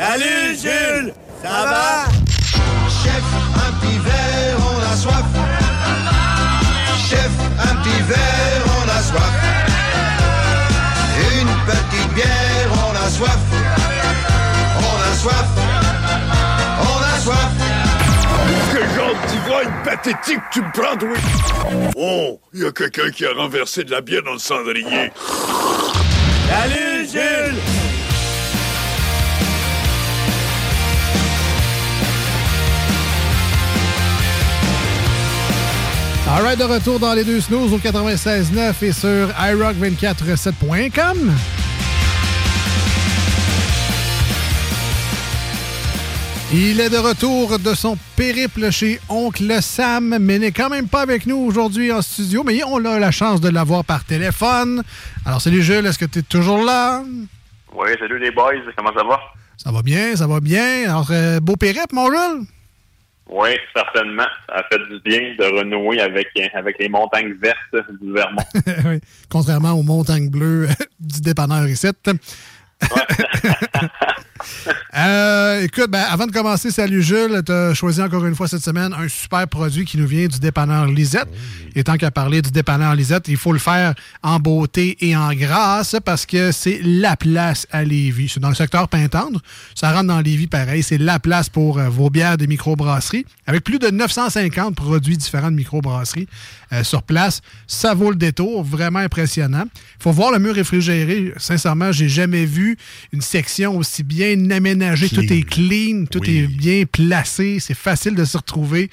Salut Jules! Ça va? Chef, un petit verre, on a soif. Chef, un petit verre, on a soif. Une petite bière, on a soif. On a soif. On a soif. Quel genre tigre pathétique tu me prends, oui? Oh, il y a quelqu'un qui a renversé de la bière dans le cendrier. Salut Jules! Alright, de retour dans les deux snooze au 96.9 et sur iRock247.com. Il est de retour de son périple chez Oncle Sam, mais n'est quand même pas avec nous aujourd'hui en studio, mais on a la chance de l'avoir par téléphone. Alors, salut Jules, est-ce que tu es toujours là? Oui, salut les boys, comment ça va? Ça va bien, ça va bien. Alors, euh, beau périple, mon Jules? Oui, certainement. Ça a fait du bien de renouer avec, avec les montagnes vertes du Vermont. oui, contrairement aux montagnes bleues du dépanneur ici. Euh, écoute, ben, avant de commencer, salut Jules. Tu as choisi encore une fois cette semaine un super produit qui nous vient du dépanneur Lisette. Et tant qu'à parler du dépanneur Lisette, il faut le faire en beauté et en grâce parce que c'est la place à Lévis. C'est dans le secteur Pintendre. Ça rentre dans Lévis pareil. C'est la place pour euh, vos bières de microbrasserie avec plus de 950 produits différents de microbrasserie euh, sur place. Ça vaut le détour. Vraiment impressionnant. Il faut voir le mur réfrigéré. Sincèrement, j'ai jamais vu une section aussi bien aménagée. Tout est clean, tout est bien placé. C'est facile de se retrouver.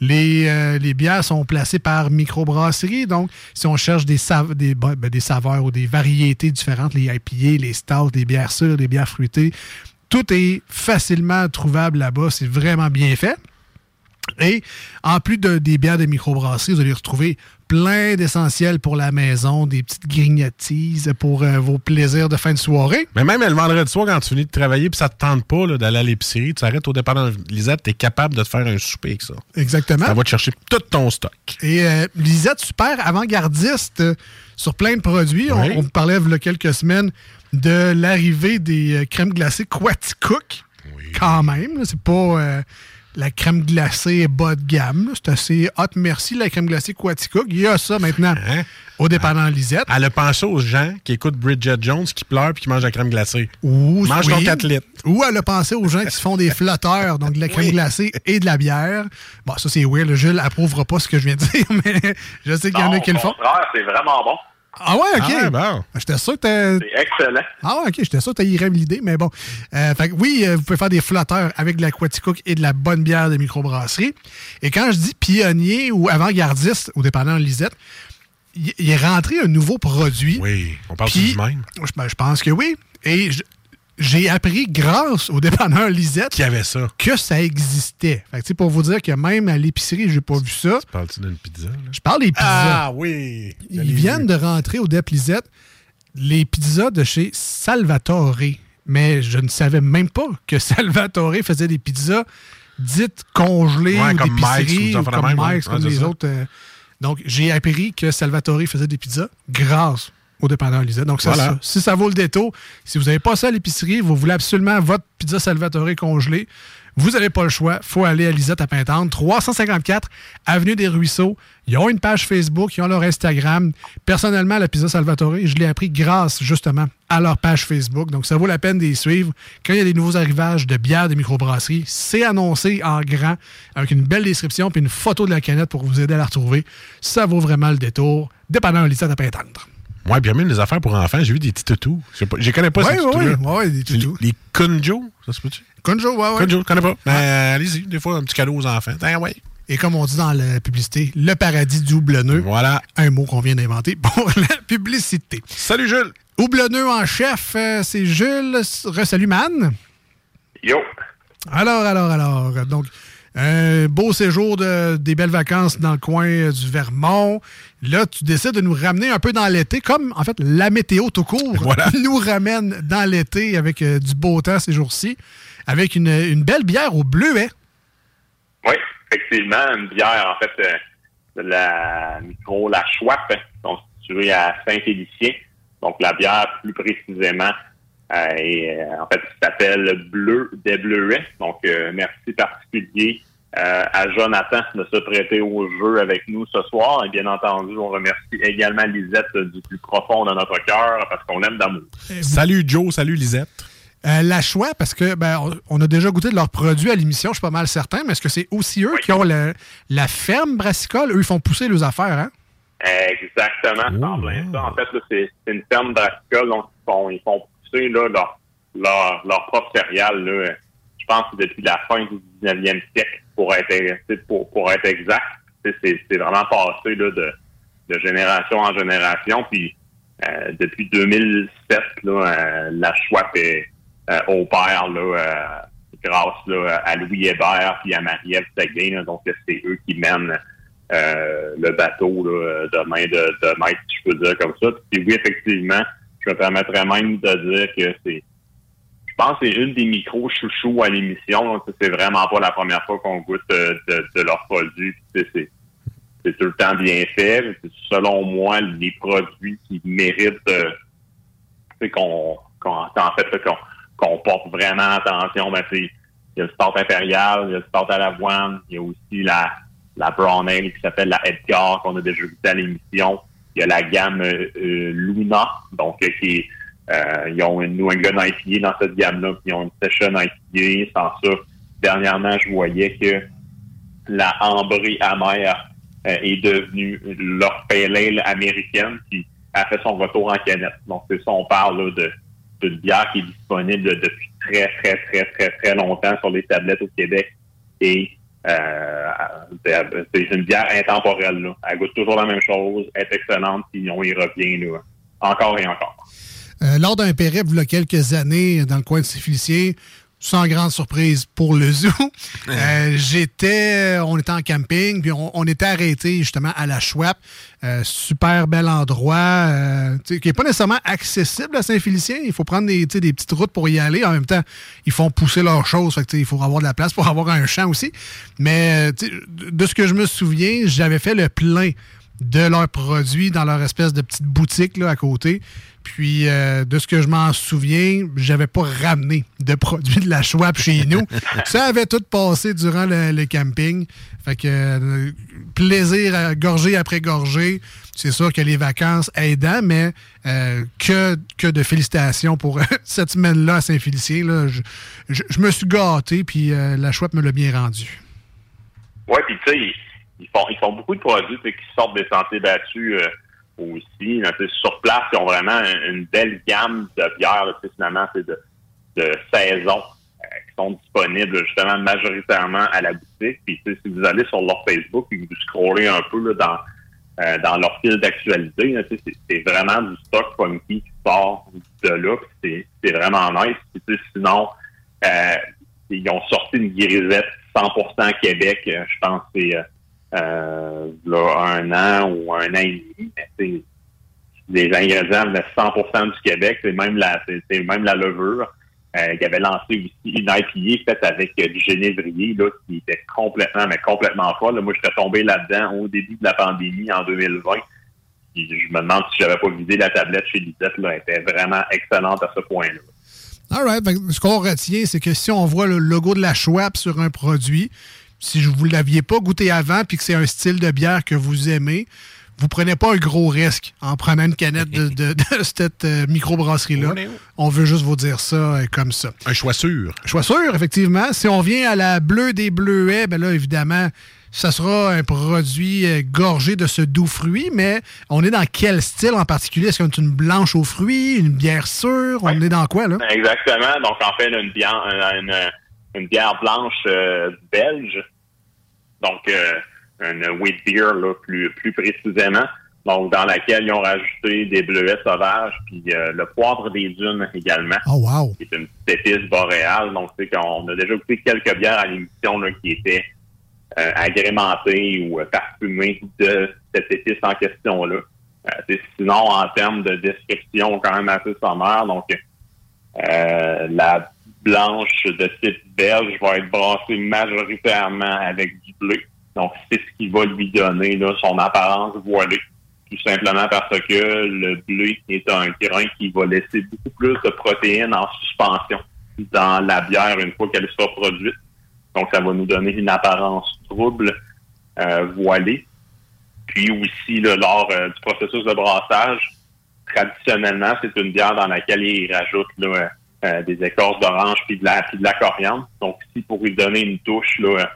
Les, euh, les, bières sont placées par microbrasserie. Donc, si on cherche des, ben, des, saveurs ou des variétés différentes, les IPA, les stouts, les bières sûres, les bières fruitées, tout est facilement trouvable là-bas. C'est vraiment bien fait. Et en plus de, des bières de microbrasserie, vous allez retrouver plein d'essentiels pour la maison, des petites grignotises pour euh, vos plaisirs de fin de soirée. Mais même le vendredi soir, quand tu finis de travailler puis ça te tente pas d'aller à l'épicerie, tu arrêtes au départ Lisette, tu es capable de te faire un souper avec ça. Exactement. Ça va te chercher tout ton stock. Et euh, Lisette, super avant-gardiste euh, sur plein de produits. Oui. On, on parlait il y a quelques semaines de l'arrivée des crèmes glacées Quaticook. Quand même, c'est pas la crème glacée bas de gamme. C'est assez hot. Merci, la crème glacée Quaticook. Il y a ça maintenant au dépannant Lisette. Elle a pensé aux gens qui écoutent Bridget Jones, qui pleurent puis qui mangent la crème glacée. Ou, Mange oui. ton 4 litres. Ou elle a pensé aux gens qui se font des flotteurs, donc de la crème glacée et de la bière. Bon, ça c'est weird. Jules approuvera pas ce que je viens de dire, mais je sais qu'il y en a qui le font. contraire, c'est vraiment bon. Ah ouais, ok. Ah ouais, bon. J'étais sûr que t'as- C'est excellent. Ah ouais, ok, j'étais sûr que tu l'idée, mais bon. Euh, fait que oui, euh, vous pouvez faire des flotteurs avec de la Quaticook et de la bonne bière de microbrasserie. Et quand je dis pionnier ou avant-gardiste, au dépendant de Lisette, il est rentré un nouveau produit. Oui, on parle du même? Je, ben, je pense que oui. Et je- j'ai appris grâce au dépanneur Lisette avait ça? que ça existait. Fait que, tu pour vous dire que même à l'épicerie, j'ai pas vu ça. Parles-tu d'une pizza? là? Je parle des pizzas. Ah oui! Ils viennent de rentrer au Dep Lisette les pizzas de chez Salvatore. Mais je ne savais même pas que Salvatore faisait des pizzas dites congelées Ouais, ou comme d'épicerie ou comme ouais. C'est les ça. autres. euh, donc, j'ai appris que Salvatore faisait des pizzas grâce au dépanneur Lisette. Donc, ça, Voilà. ça, si ça vaut le détour, si vous n'avez pas ça à l'épicerie, vous voulez absolument votre pizza Salvatore congelée, vous n'avez pas le choix. faut aller à Lisette à Pintante, 354 Avenue des Ruisseaux. Ils ont une page Facebook, ils ont leur Instagram. Personnellement, la Pizza Salvatore, je l'ai appris grâce justement à leur page Facebook. Donc, ça vaut la peine d'y suivre. Quand il y a des nouveaux arrivages de bières de microbrasserie, c'est annoncé en grand avec une belle description puis une photo de la canette pour vous aider à la retrouver. Ça vaut vraiment le détour. Dépendant Lisette à Pintante. Ouais, bien même les affaires pour enfants, j'ai vu des petits toutous. Je connais pas, Ouais, ces ouais, toutous-là. ouais, ouais, des toutous. Les, les Kunjo, ça se peut-tu? Conjo, ouais, ouais. Kunjo, je connais pas. Ben, allez-y, des fois, un petit cadeau aux enfants. Tiens, ouais. Et comme on dit dans la publicité, le paradis du houblonneux. Voilà. Un mot qu'on vient d'inventer pour la publicité. Salut Jules. Houblonneux en chef, euh, c'est Jules. Resalut, man. Yo! Alors, alors, alors. Donc, un beau séjour de, des belles vacances dans le coin euh, du Vermont. Là, tu décides de nous ramener un peu dans l'été, comme en fait la météo tout court Voilà. nous ramène dans l'été avec euh, du beau temps ces jours-ci, avec une, une belle bière au bleuet. Oui, effectivement, une bière, en fait, euh, de la micro, la Schwab, constituée à Saint-Félicien. Donc, la bière, plus précisément, euh, et, euh, en fait, qui s'appelle Bleu des Bleuets. Donc, euh, merci particulier euh, à Jonathan de se prêter au jeu avec nous ce soir. Et bien entendu, on remercie également Lisette euh, du plus profond de notre cœur parce qu'on aime d'amour. Salut Joe, salut Lisette. Euh, la choix, parce que ben, on, a déjà goûté de leurs produits à l'émission, je suis pas mal certain, mais est-ce que c'est aussi eux qui ont le- la ferme brassicole? Eux, ils font pousser leurs affaires, hein? Exactement, Oh. En fait, c'est une ferme brassicole, donc ils font, ils font leur, leur, leur propre céréales, là, euh, je pense que depuis la fin du 19e siècle, pour être, sais, pour, pour être exact. C'est vraiment passé là, de, de génération en génération. Puis euh, depuis 2007, là, euh, la Schwab est euh, au père là, euh, grâce là, à Louis Hébert puis à Marie-Ève donc, c'est eux qui mènent euh, le bateau de main de, de maître, si je peux dire comme ça. Puis oui, effectivement, je me permettrais même de dire que c'est je pense que c'est une des micros chouchous à l'émission. C'est vraiment pas la première fois qu'on goûte euh, de, de leurs produits. C'est tout le temps bien fait. Selon moi, les produits qui méritent euh, qu'on, en fait qu'on, porte vraiment attention. Ben, il y a le Stout impérial, il y a le Stout à l'avoine, il y a aussi la, la Brown Ale qui s'appelle la Edgar qu'on a déjà goûté à l'émission. Il y a la gamme euh, euh, Luna, donc euh, qui est euh, ils ont une New England IPA dans cette gamme-là, puis ils ont une Session IPA. Sans ça, dernièrement, je voyais que la ambrée amère euh, est devenue leur pale ale américaine, puis a fait son retour en canette. Donc, c'est ça, on parle de d'une bière qui est disponible depuis très, très, très, très, très longtemps sur les tablettes au Québec. Et euh, c'est une bière intemporelle. Là. Elle goûte toujours la même chose, est excellente, puis on y revient là, encore et encore. Euh, lors d'un périple, il y a quelques années, dans le coin de Saint-Félicien, sans grande surprise pour le zoo, euh, j'étais, on était en camping, puis on, on était arrêté justement à la Chouette. Euh, super bel endroit, euh, qui n'est pas nécessairement accessible à Saint-Félicien. Il faut prendre des, des petites routes pour y aller. En même temps, ils font pousser leurs choses. Fait que, il faut avoir de la place pour avoir un champ aussi. Mais de ce que je me souviens, j'avais fait le plein de leurs produits dans leur espèce de petite boutique là, à côté. Puis, euh, de ce que je m'en souviens, j'avais pas ramené de produits de la Schwab chez nous. Ça avait tout passé durant le, le camping. Fait que euh, plaisir à gorgée après gorgée. C'est sûr que les vacances aidant, mais euh, que, que de félicitations pour cette semaine-là à Saint-Félicien. Je, je- je me suis gâté, puis euh, la Schwab me l'a bien rendu. Oui, puis tu sais, ils, font, ils font beaucoup de produits qui sortent des sentiers battus euh, aussi. sur place, ils ont vraiment une, belle gamme de bières, finalement, c'est de, de saison euh, qui sont disponibles justement majoritairement à la boutique. Puis si vous allez sur leur Facebook et que vous scrollez un peu dans, euh, dans leur fil d'actualité, c'est vraiment du stock funky qui sort de là. C'est vraiment nice. Sinon, ils ont sorti une grisette 100% Québec, je pense que c'est euh, là, un an ou un an et demi. Mais les ingrédients venaient 100% du Québec, c'est même la c'est même la levure. Euh, qui avait lancé aussi une IPA faite avec euh, du génévrier là, qui était complètement, mais complètement folle. Moi, j'étais tombé là-dedans au début de la pandémie en 2020. Puis je me demande si j'avais pas visé la tablette chez Lisette. Là, elle était vraiment excellente à ce point-là. All right. Ce qu'on retient, c'est que si on voit le logo de la Schwab sur un produit, si vous ne l'aviez pas goûté avant puis que c'est un style de bière que vous aimez, vous prenez pas un gros risque en prenant une canette de, de- de cette euh, microbrasserie-là. On veut juste vous dire ça euh, comme ça. Un choix sûr. Choix sûr, effectivement. Si on vient à la bleue des bleuets, ben là, évidemment, ça sera un produit euh, gorgé de ce doux fruit, mais on est dans quel style en particulier? Est-ce qu'on est une blanche aux fruits, une bière sûre? On est dans quoi, là? Exactement. Donc, en fait, une bière, une, une bière blanche euh, belge. Donc, euh, une wheat beer, là, plus, plus précisément. Donc, dans laquelle ils ont rajouté des bleuets sauvages, puis euh, le poivre des dunes également. Oh, wow! Qui est une petite épice boréale. Donc, c'est qu'on a déjà goûté quelques bières à l'émission là, qui étaient euh, agrémentées ou parfumées de cette épice en question-là. Euh, sinon, en termes de description, quand même assez sommaire. Donc, euh, la blanche de type belge va être brassée majoritairement avec du bleu. Donc, c'est ce qui va lui donner là, son apparence voilée. Tout simplement parce que le bleu est un grain qui va laisser beaucoup plus de protéines en suspension dans la bière une fois qu'elle sera produite. Donc, ça va nous donner une apparence trouble, euh, voilée. Puis aussi, là, lors euh, du processus de brassage, traditionnellement, c'est une bière dans laquelle ils rajoutent là, euh, des écorces d'orange puis de la puis de la coriandre. Donc, ici, pour lui donner une touche là,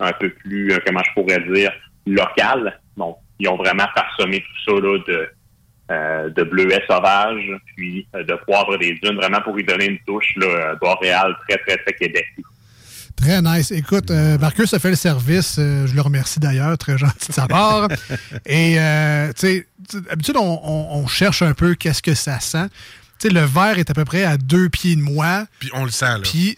un peu plus, euh, comment je pourrais dire, locale. Donc, ils ont vraiment parsemé tout ça là, de, euh, de bleuets sauvages, puis euh, de poivre des dunes, vraiment pour lui donner une touche là, euh, boréale très, très, très Québec. Très nice. Écoute, euh, Marcus a fait le service. euh, je le remercie d'ailleurs, très gentil de sa part. Et, euh, tu sais, tu- d'habitude, on, on- on cherche un peu qu'est-ce que ça sent. Sais, le verre est à peu près à deux pieds de moi. Puis on le sent, là. Puis,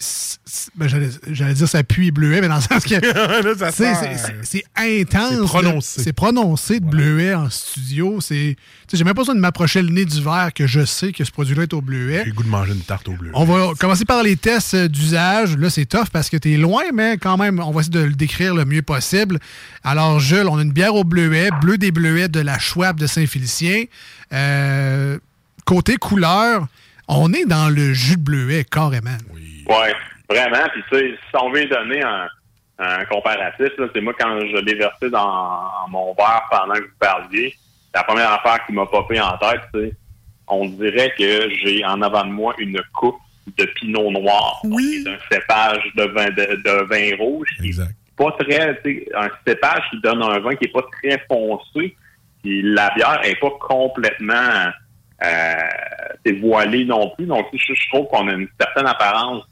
ben, j'allais dire ça pue bleuet, mais dans le sens que. C'est- intense. C'est prononcé. C'est prononcé de bleuet en studio. C'est. J'ai même pas besoin de m'approcher le nez du verre que je sais que ce produit-là est au bleuet. J'ai le goût de manger une tarte au bleu. On va commencer par les tests euh, d'usage. Là, c'est tough parce que tu es loin, mais quand même, on va essayer de le décrire le mieux possible. Alors, Jules, on a une bière au bleuet, bleu des bleuets de la Schwab de Saint-Félicien. Euh, côté couleur, on est dans le jus de bleuet, carrément. Ouais, vraiment. Puis tu sais, si on veut donner un, un comparatif, c'est moi quand je l'ai versé dans mon verre pendant que vous parliez, la première affaire qui m'a popé en tête, c'est on dirait que j'ai en avant de moi une coupe de pinot noir. Oui. un cépage de vin de, de vin rouge. est Pas très, un cépage qui donne un vin qui est pas très foncé. Puis la bière est pas complètement Euh, voilée non plus. Donc je, je trouve qu'on a une certaine apparence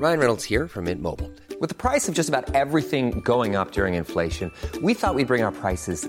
Ryan Reynolds here from Mint Mobile. With the price of just about everything going up during inflation, we thought we'd bring our prices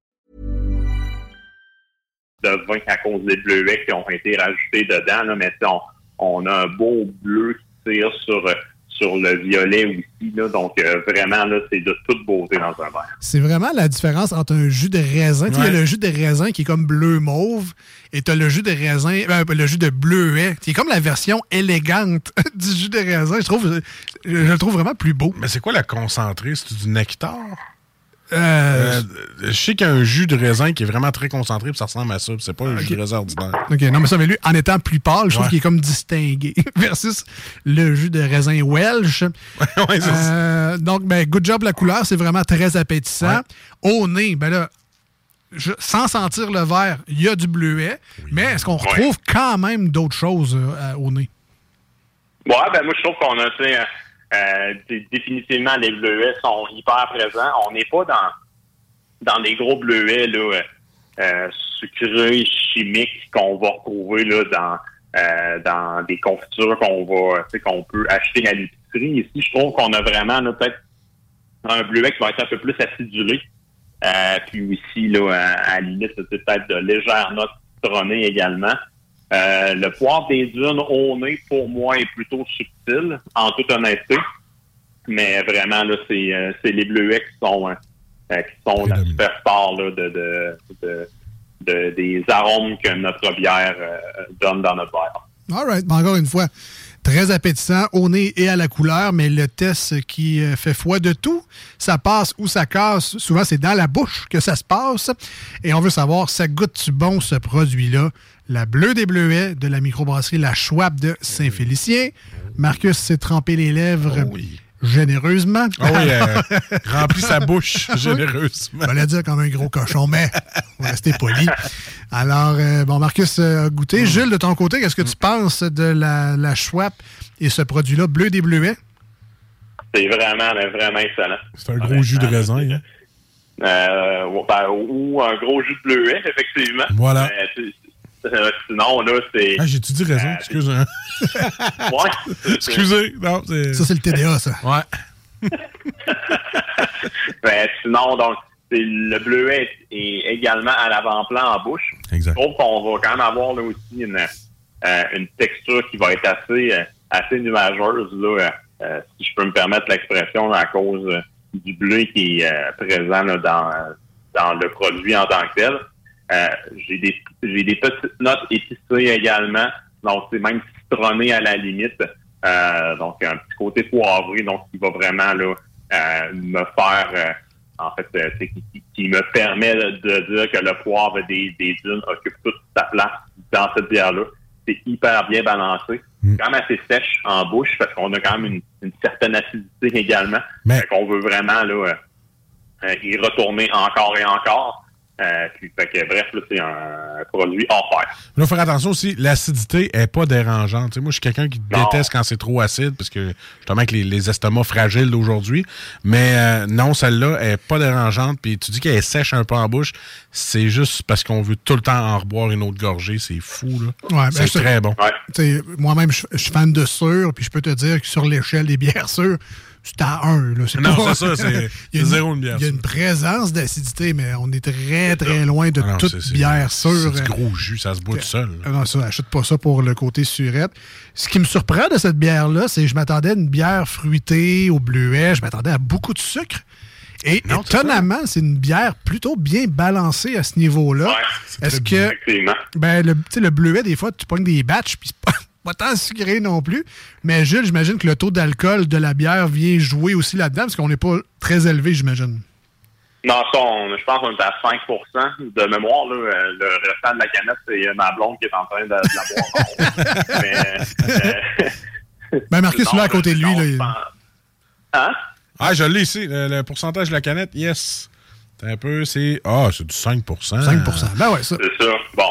De vin à cause des bleuets qui ont été rajoutés dedans. Là, mais on, on a un beau bleu qui tire sur, sur le violet aussi. Là, donc, euh, vraiment, là, c'est de toute beauté dans un verre. C'est vraiment la différence entre un jus de raisin. Tu sais, Il y a Ouais. le jus de raisin qui est comme bleu-mauve et tu as le jus de raisin, euh, le jus de bleuet, qui est comme la version élégante du jus de raisin. Je trouve, je, je le trouve vraiment plus beau. Mais c'est quoi la concentrée? C'est du nectar? Euh, Euh, je sais qu'il y a un jus de raisin qui est vraiment très concentré, puis ça ressemble à ça. puis C'est pas un jus de raisin ordinaire. OK, non, mais ça, mais lui, en étant plus pâle, je trouve Ouais. qu'il est comme distingué versus le jus de raisin Welsh. Euh, donc, ben, good job, la couleur, c'est vraiment très appétissant. Au nez, ben là, je- sans sentir le verre, il y a du bleuet, mais est-ce qu'on retrouve quand même d'autres choses euh, au nez? Ouais, ben moi, je trouve qu'on a tu sais, un, euh, dé- définitivement, les bleuets sont hyper présents. On n'est pas dans dans des gros bleuets là, euh, euh, sucrés, chimiques qu'on va retrouver là, dans euh, dans des confitures qu'on va qu'on peut acheter à l'épicerie. Ici, je trouve qu'on a vraiment peut-être un bleuet qui va être un peu plus acidulé. Euh, puis aussi, là, à, à la peut-être de légères notes citronnées également. Euh, le poivre des dunes au nez, pour moi, est plutôt subtil, en toute honnêteté. Mais vraiment, là, c'est euh, c'est les bleuets qui sont, euh, euh, qui sont la superstar là, de, de, de, de- des arômes que notre bière donne dans notre verre. All right. Encore une fois, très appétissant au nez et à la couleur, mais le test qui fait foi de tout, ça passe ou ça casse. Souvent, c'est dans la bouche que ça se passe. Et on veut savoir, ça goûte-tu bon, ce produit-là? La bleue des bleuets de la microbrasserie La Schwab de Saint-Félicien. Marcus s'est trempé les lèvres généreusement. Ah oui, euh, remplit sa bouche généreusement. Je vais dire comme un gros cochon, mais on va rester poli. Alors, euh, bon, Marcus euh, a goûté. Jules, de ton côté, qu'est-ce que tu penses de la, la Schwab et ce produit-là, bleu des bleuets? C'est vraiment, mais vraiment excellent. C'est un gros jus de raisin. hein? Euh, ou- ben, ou un gros jus de bleuet, effectivement. Voilà. C'est- euh, sinon, là, c'est... Ah, j'ai-tu dit raisin? Excuse. hein. Ouais. Excusez. Non, c'est... Ça, c'est le TDA, ça. Ouais. Ben, sinon, donc, le bleuet est également à l'avant-plan en bouche. Exact. Je trouve qu'on va quand même avoir là aussi une, euh, une texture qui va être assez, euh, assez nuageuse, là, euh, euh, si je peux me permettre l'expression, à cause euh, du bleu qui est euh, présent là, dans, dans le produit en tant que tel. Euh, j'ai des j'ai des petites notes épicées également, donc c'est même citronné à la limite. Euh, donc un petit côté poivré, donc qui va vraiment là euh, me faire en fait c'est qui, me permet de dire que le poivre des, des dunes occupe toute sa place dans cette bière-là. C'est hyper bien balancé. Quand même assez sèche en bouche parce qu'on a quand même une, une certaine acidité également. Mais- Fait qu'on veut vraiment là, y retourner encore et encore. Euh, puis, fait que, bref, là, c'est un produit hors pair. Il faut faire attention aussi, l'acidité est pas dérangeante. Moi, je suis quelqu'un qui Non. déteste quand c'est trop acide, parce que justement avec les, les estomacs fragiles d'aujourd'hui. Mais euh, non, celle-là est pas dérangeante. Puis tu dis qu'elle est sèche un peu en bouche, c'est juste parce qu'on veut tout le temps en reboire une autre gorgée. C'est fou, là. Ouais, ben, c'est très bon. Moi-même, je je suis fan de sûr, puis je peux te dire que sur l'échelle des bières sûres, c'est à 1. Là. Non, pas- c'est ça, c'est- Il y a c'est zéro une bière Il y a une présence d'acidité, mais on est très, très loin de Ah non, toute bière sûre. C'est du gros jus, ça se boit tout seul. là. Ah non, ça, achète pas ça pour le côté surette. Ce qui me surprend de cette bière-là, c'est que je m'attendais à une bière fruitée au bleuet, je m'attendais à beaucoup de sucre. Et Non, étonnamment, c'est une bière plutôt bien balancée à ce niveau-là. Est-ce que Effectivement. ben, le, tu sais, le bleuet, des fois, tu pognes des batchs, puis c'est pas, tant sucré non plus. Mais Jules, j'imagine que le taux d'alcool de la bière vient jouer aussi là-dedans, parce qu'on n'est pas très élevé, j'imagine. Non, ça, on- je pense qu'on est à 5% de mémoire. Là, Euh, le restant de la canette, c'est euh, ma blonde qui est en train de, de la boire. Mais, euh, Ben, Marcus, sinon, là, à côté de lui, non, là, il- Hein? Ah, je l'ai ici. Le, le pourcentage de la canette, yes. C'est un peu, c'est. Ah, c'est du 5% 5% Ben ouais, ça. C'est ça. Bon,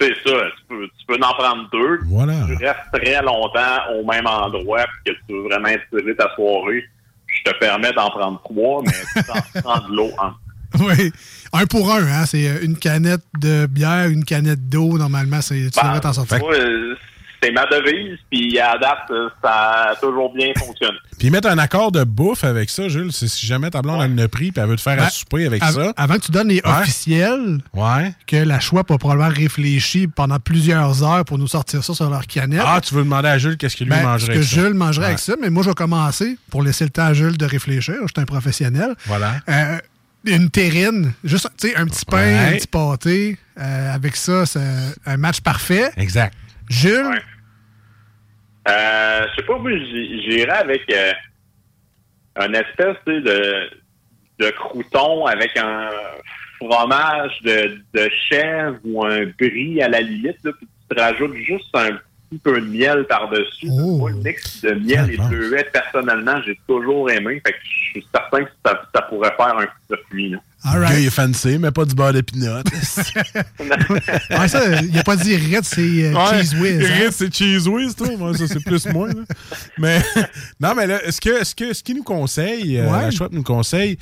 ben, c'est ça. Tu peux, tu peux en prendre deux. Voilà. Tu restes très longtemps au même endroit puis que tu veux vraiment étirer ta soirée. Je te permets d'en prendre trois, mais tu t'en prends de l'eau en Oui. Un pour un, hein. C'est euh, une canette de bière, une canette d'eau. Normalement, c'est, tu Ben, devrais t'en sortir. C'est ma devise, puis à date, ça a toujours bien fonctionné. Puis mettre un accord de bouffe avec ça, Jules, c'est si jamais ta blonde elle a pris et elle veut te faire Ben, à souper avec av- ça. Avant que tu donnes les Ouais. officiels, Ouais. que la choix a probablement réfléchi pendant plusieurs heures pour nous sortir ça sur leur canette. Ah, tu veux demander à Jules qu'est-ce qu'il lui Ben, mangerait que avec ça? Jules mangerait Ouais. avec ça, mais moi, je vais commencer pour laisser le temps à Jules de réfléchir. Je suis un professionnel. Voilà. Euh, une terrine, juste tu sais, un petit pain, Ouais. un petit pâté. euh, avec ça, c'est un match parfait. Exact. Jules, Euh, je sais pas, moi, j'i- j'irais avec euh, un espèce de, de crouton avec un fromage de, de chèvre ou un brie à la limite, là, puis tu te rajoutes juste un petit peu de miel par-dessus. Oh. Moi, le mix de miel et de bleuet, personnellement, j'ai toujours aimé. Fait que je suis certain que ça, ça pourrait faire un coup de Le gars, il est fancy, mais pas du beurre d'épinot. Ouais, ça, il a pas dit Ritz, c'est euh, Ouais, Cheese Whiz. hein? Ritz, c'est Cheese Whiz, toi. Moi, ça, c'est plus moi. là. Mais, non, mais là, est-ce que, est-ce que, ce qu'il nous conseille, euh, Ouais. la Schwab nous conseille,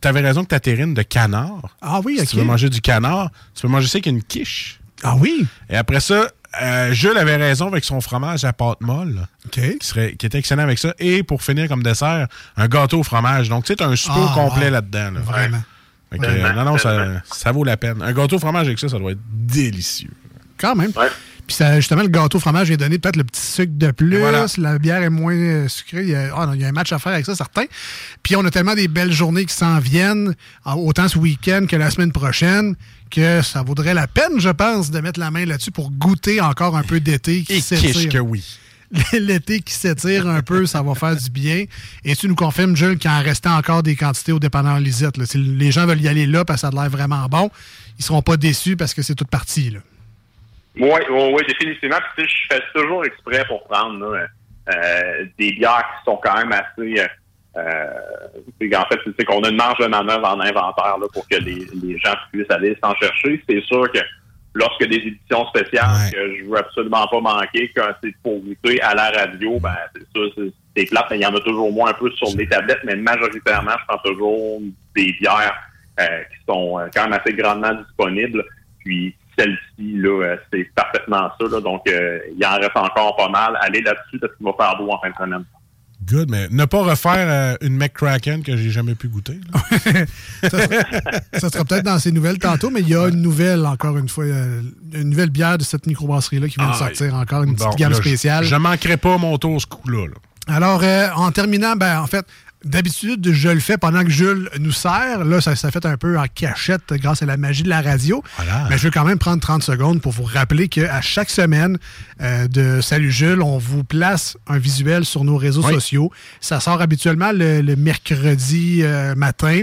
tu avais raison que ta terrine de canard. Ah oui, Si ok. tu veux manger du canard, tu peux manger ça avec une quiche. Ah oui? Et après ça, euh, Jules avait raison avec son fromage à pâte molle, OK. qui, serait, qui était excellent avec ça. Et pour finir comme dessert, un gâteau au fromage. Donc, tu sais, un super Ah, complet là-dedans. là. Vraiment. Que, euh, non, non, ça, ça vaut la peine. Un gâteau au fromage avec ça, ça doit être délicieux. Quand même. Ouais. Puis ça, justement, le gâteau fromage vient donner peut-être le petit sucre de plus. Voilà. La bière est moins euh, sucrée. Il y, a, non, il y a un match à faire avec ça, certain. Puis on a tellement des belles journées qui s'en viennent, ah, autant ce week-end que la semaine prochaine, que ça vaudrait la peine, je pense, de mettre la main là-dessus pour goûter encore un peu d'été qui Et quiche que oui? L'été qui s'étire un peu, ça va faire du bien. Et tu nous confirmes, Jules, qu'il en restait encore des quantités au dépanneur Lisette. Si les gens veulent y aller là parce que ça a l'air vraiment bon, ils seront pas déçus parce que c'est toute partie. Là. Oui, oui, oui, définitivement. Puis, je fais toujours exprès pour prendre euh, des bières qui sont quand même assez. Euh, euh, en fait, c'est qu'on a une marge de manœuvre en inventaire là, pour que les gens puissent aller s'en chercher. C'est sûr que lorsque des éditions spéciales Ouais. que je veux absolument pas manquer, quand c'est pour goûter à la radio, ben c'est ça, c'est- plate, mais il y en a toujours moins un peu sur les tablettes, mais majoritairement, je prends toujours des bières euh, qui sont euh, quand même assez grandement disponibles. Puis celle-ci, là, euh, c'est parfaitement ça. Là, donc, euh, il en reste encore pas mal. Allez là-dessus parce qu'il va faire beau en fin de semaine. Good, mais ne pas refaire euh, une McCracken que j'ai jamais pu goûter. Ça sera peut-être dans ces nouvelles tantôt, mais il y a une nouvelle, encore une fois, euh, une nouvelle bière de cette microbrasserie-là qui vient de Ah, sortir encore, une petite gamme là, spéciale. Je, manquerai pas mon tour ce coup-là. là. Alors, euh, en terminant, ben, en fait, d'habitude, je le fais pendant que Jules nous sert. Là, ça s'est fait un peu en cachette grâce à la magie de la radio. Voilà. Mais je veux quand même prendre 30 secondes pour vous rappeler qu'à chaque semaine euh, de Salut Jules, on vous place un visuel sur nos réseaux Oui. sociaux. Ça sort habituellement le, le mercredi euh, matin,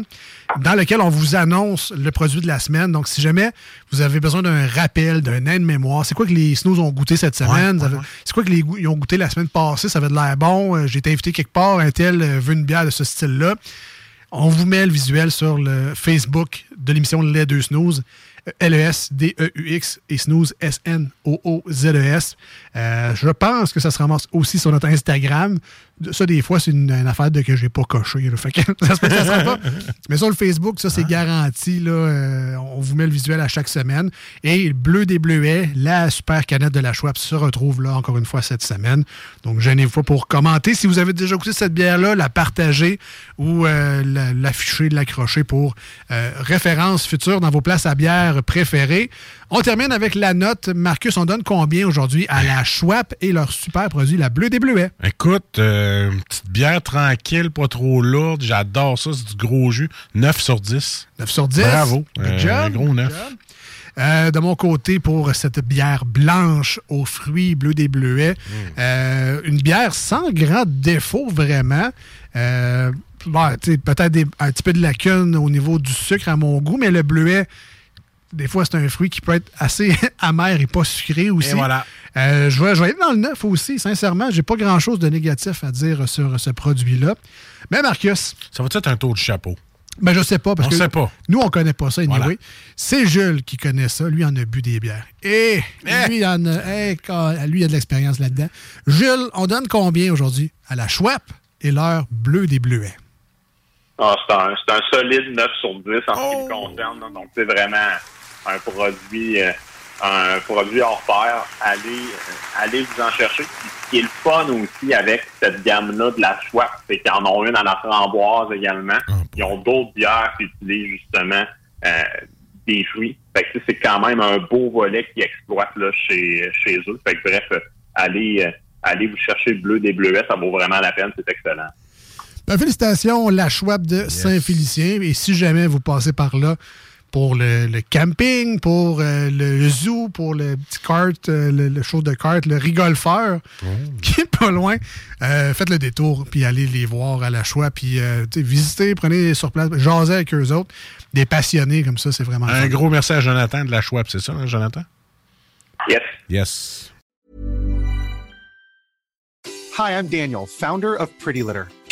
dans lequel on vous annonce le produit de la semaine. Donc, si jamais vous avez besoin d'un rappel, d'un aide-mémoire, c'est quoi que les snooze ont goûté cette semaine? C'est quoi que les ils ont goûté la semaine passée? Ça avait de l'air bon. Euh, J'ai été invité quelque part. Un tel euh, veut une bière de ce style-là. On vous met le visuel sur le Facebook de l'émission Les Deux Snooze. E L-E-S-D-E-U-X et Snooze S-N-O-O-Z-E-S. Euh, je pense que ça se ramasse aussi sur notre Instagram. Ça, des fois, c'est une, une affaire de que j'ai pas coché. Fait que ça se peut que ça sera pas. Mais sur le Facebook, ça, c'est garanti. Là, Euh, on vous met le visuel à chaque semaine. Et le Bleu des Bleuets, la super canette de la Schwab, se retrouve là encore une fois cette semaine. Donc, gênez-vous pas pour commenter. Si vous avez déjà goûté cette bière-là, la partager ou euh, la- l'afficher, l'accrocher pour euh, référence future dans vos places à bière préférées. On termine avec la note. Marcus, on donne combien aujourd'hui à la Schwab et leur super produit, la Bleu des Bleuets? Écoute, euh, une petite bière tranquille, pas trop lourde. J'adore ça, c'est du gros jus. 9 sur 10. 9 sur 10. Bravo. Good Euh, job. un gros 9. Good job. Euh, de mon côté, pour cette bière blanche aux fruits bleus des bleuets, euh, une bière sans grand défaut, vraiment. Euh, bon, peut-être un petit peu de lacune au niveau du sucre à mon goût, mais le bleuet, des fois, c'est un fruit qui peut être assez amer et pas sucré aussi. Et voilà. Euh, je, vais, je vais être dans le neuf aussi, sincèrement. J'ai pas grand-chose de négatif à dire sur ce produit-là. Mais Marcus, Ça va être un tour de chapeau? ben, je sais pas. Parce On que sait pas. Nous, on connaît pas ça, anyway. Voilà. C'est Jules qui connaît ça. Lui, il en a bu des bières. Et Eh! lui, il en a, eh, quand- lui, il a de l'expérience là-dedans. Jules, on donne combien aujourd'hui à la Schwab et l'heure bleue des bleuets? Ah, c'est un, solide 9 sur 10 en ce qui Oh! me concerne. là. Donc, c'est vraiment un produit, euh, un produit hors pair. Allez, euh, allez vous en chercher. Puis, ce qui est le fun aussi avec cette gamme-là de la Schwab, c'est qu'ils en ont une à la framboise également. Ah, Ils ont d'autres bières qui utilisent justement euh, des fruits. Fait que c'est quand même un beau volet qu'ils exploitent là, chez, chez eux. Fait que bref, allez, euh, allez vous chercher le bleu des bleuets, ça vaut vraiment la peine, c'est excellent. Ben, félicitations, la Schwab de Saint-Félicien. Et si jamais vous passez par là pour le, le camping, pour euh, le zoo, pour le petit kart, euh, le, le show de kart, le rigolfeur, qui est pas loin, euh, faites le détour, puis allez les voir à la Schwab, puis euh, visitez, prenez sur place, jasez avec eux autres. Des passionnés comme ça, c'est vraiment Un fun. gros merci à Jonathan de la Schwab, c'est ça, hein, Jonathan? Yes. Yes. Hi, I'm Daniel, founder of Pretty Litter.